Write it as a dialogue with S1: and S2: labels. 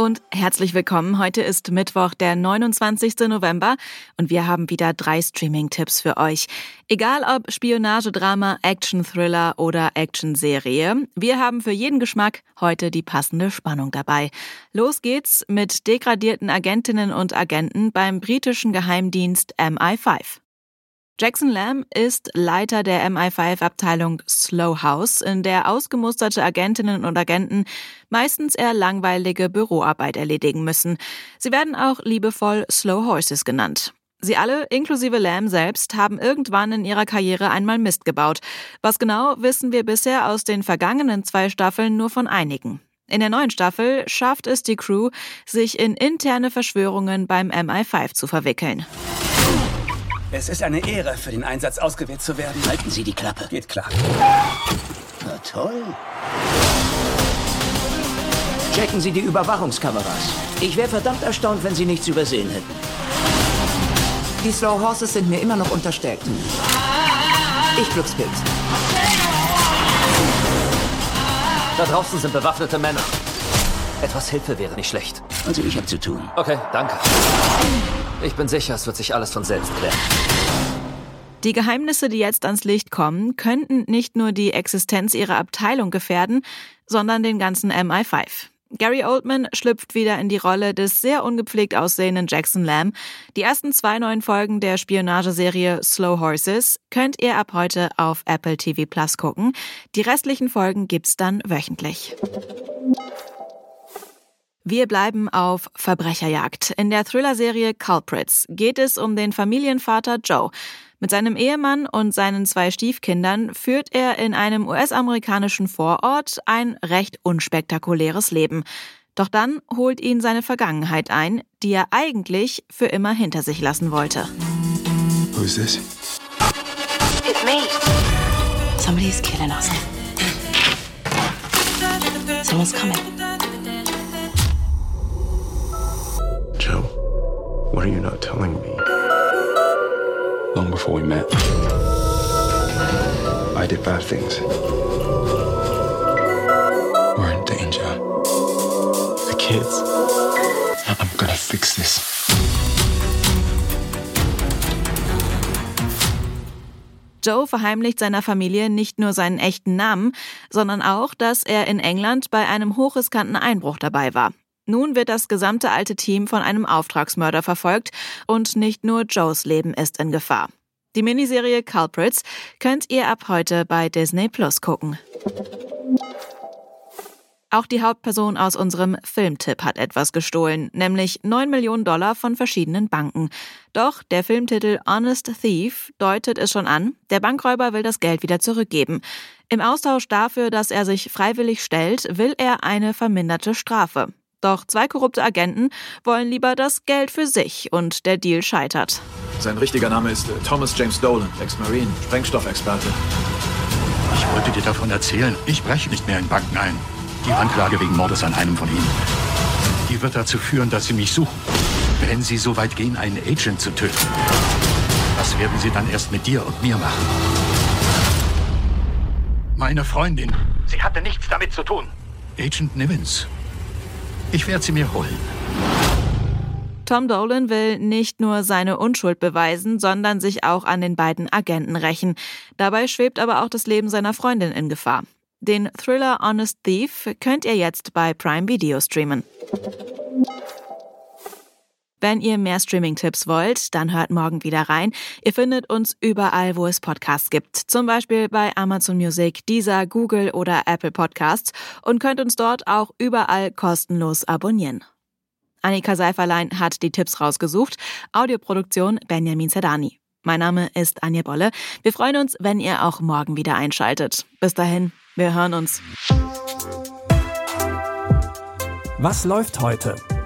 S1: Und herzlich willkommen. Heute ist Mittwoch, der 29. November und wir haben wieder drei Streaming-Tipps für euch. Egal ob Spionagedrama, Action-Thriller oder Action-Serie, wir haben für jeden Geschmack heute die passende Spannung dabei. Los geht's mit degradierten Agentinnen und Agenten beim britischen Geheimdienst MI5. Jackson Lamb ist Leiter der MI5-Abteilung Slow House, in der ausgemusterte Agentinnen und Agenten meistens eher langweilige Büroarbeit erledigen müssen. Sie werden auch liebevoll Slow Horses genannt. Sie alle, inklusive Lamb selbst, haben irgendwann in ihrer Karriere einmal Mist gebaut. Was genau, wissen wir bisher aus den vergangenen zwei Staffeln nur von einigen. In der neuen Staffel schafft es die Crew, sich in interne Verschwörungen beim MI5 zu verwickeln.
S2: Es ist eine Ehre, für den Einsatz ausgewählt zu werden.
S3: Halten Sie die Klappe.
S2: Geht klar.
S3: Na toll. Checken Sie die Überwachungskameras. Ich wäre verdammt erstaunt, wenn Sie nichts übersehen hätten.
S4: Die Slow Horses sind mir immer noch unterstellt. Ich Glückspilz.
S5: Da draußen sind bewaffnete Männer. Etwas Hilfe wäre nicht schlecht.
S3: Also ich habe zu tun.
S5: Okay, danke. Ich bin sicher, es wird sich alles von selbst klären.
S1: Die Geheimnisse, die jetzt ans Licht kommen, könnten nicht nur die Existenz ihrer Abteilung gefährden, sondern den ganzen MI5. Gary Oldman schlüpft wieder in die Rolle des sehr ungepflegt aussehenden Jackson Lamb. Die ersten zwei neuen Folgen der Spionageserie Slow Horses könnt ihr ab heute auf Apple TV Plus gucken. Die restlichen Folgen gibt's dann wöchentlich. Wir bleiben auf Verbrecherjagd. In der Thriller-Serie Culprits geht es um den Familienvater Joe. Mit seinem Ehemann und seinen zwei Stiefkindern führt er in einem US-amerikanischen Vorort ein recht unspektakuläres Leben. Doch dann holt ihn seine Vergangenheit ein, die er eigentlich für immer hinter sich lassen wollte.
S6: Who's this?
S7: It's me. Somebody's killing us. Someone's coming.
S6: What are you not telling me? Long before we met, I did bad things. We're in danger. The kids. I'm gonna fix this.
S1: Joe verheimlicht seiner Familie nicht nur seinen echten Namen, sondern auch, dass er in England bei einem hochriskanten Einbruch dabei war. Nun wird das gesamte alte Team von einem Auftragsmörder verfolgt und nicht nur Joes Leben ist in Gefahr. Die Miniserie Culprits könnt ihr ab heute bei Disney Plus gucken. Auch die Hauptperson aus unserem Filmtipp hat etwas gestohlen, nämlich 9 Millionen Dollar von verschiedenen Banken. Doch der Filmtitel Honest Thief deutet es schon an, der Bankräuber will das Geld wieder zurückgeben. Im Austausch dafür, dass er sich freiwillig stellt, will er eine verminderte Strafe. Doch zwei korrupte Agenten wollen lieber das Geld für sich und der Deal scheitert.
S8: Sein richtiger Name ist äh, Thomas James Dolan, Ex-Marine, Sprengstoffexperte.
S9: Ich wollte dir davon erzählen. Ich breche nicht mehr in Banken ein. Die Anklage wegen Mordes an einem von ihnen. Die wird dazu führen, dass sie mich suchen. Wenn sie so weit gehen, einen Agent zu töten. Was werden sie dann erst mit dir und mir machen? Meine Freundin. Sie hatte nichts damit zu tun. Agent Nivens. Ich werde sie mir holen.
S1: Tom Dolan will nicht nur seine Unschuld beweisen, sondern sich auch an den beiden Agenten rächen. Dabei schwebt aber auch das Leben seiner Freundin in Gefahr. Den Thriller Honest Thief könnt ihr jetzt bei Prime Video streamen. Wenn ihr mehr Streaming-Tipps wollt, dann hört morgen wieder rein. Ihr findet uns überall, wo es Podcasts gibt. Zum Beispiel bei Amazon Music, Deezer, Google oder Apple Podcasts und könnt uns dort auch überall kostenlos abonnieren. Annika Seiferlein hat die Tipps rausgesucht. Audioproduktion Benjamin Zerdani. Mein Name ist Anja Bolle. Wir freuen uns, wenn ihr auch morgen wieder einschaltet. Bis dahin, wir hören uns.
S10: Was läuft heute?